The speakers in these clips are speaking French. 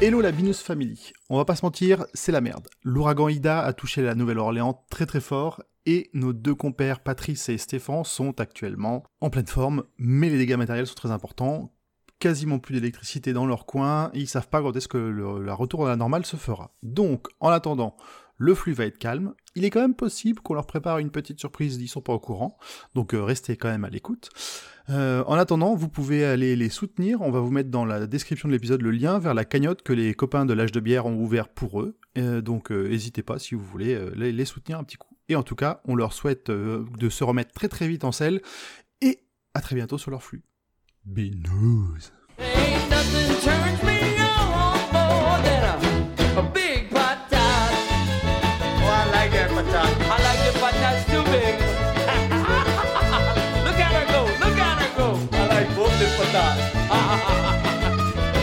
Hello la Binous Family. On va pas se mentir, c'est la merde. L'ouragan Ida a touché la Nouvelle-Orléans très très fort et nos deux compères Patrice et Stéphane sont actuellement en pleine forme, mais les dégâts matériels sont très importants. Quasiment plus d'électricité dans leur coin, et ils savent pas quand est-ce que le, la retour à la normale se fera. Donc, en attendant, le flux va être calme. Il est quand même possible qu'on leur prépare une petite surprise, ils sont pas au courant, donc euh, restez quand même à l'écoute. Euh, en attendant, vous pouvez aller les soutenir. On va vous mettre dans la description de l'épisode le lien vers la cagnotte que les copains de l'âge de bière ont ouvert pour eux. Euh, donc n'hésitez pas si vous voulez les, les, soutenir un petit coup. Et en tout cas, on leur souhaite de se remettre très très vite en selle et à très bientôt sur leur flux. Binous. Ain't nothing turns me does.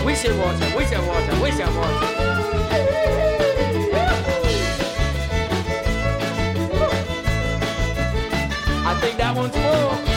wishing water, wishing water, wishing water. I think that one's full.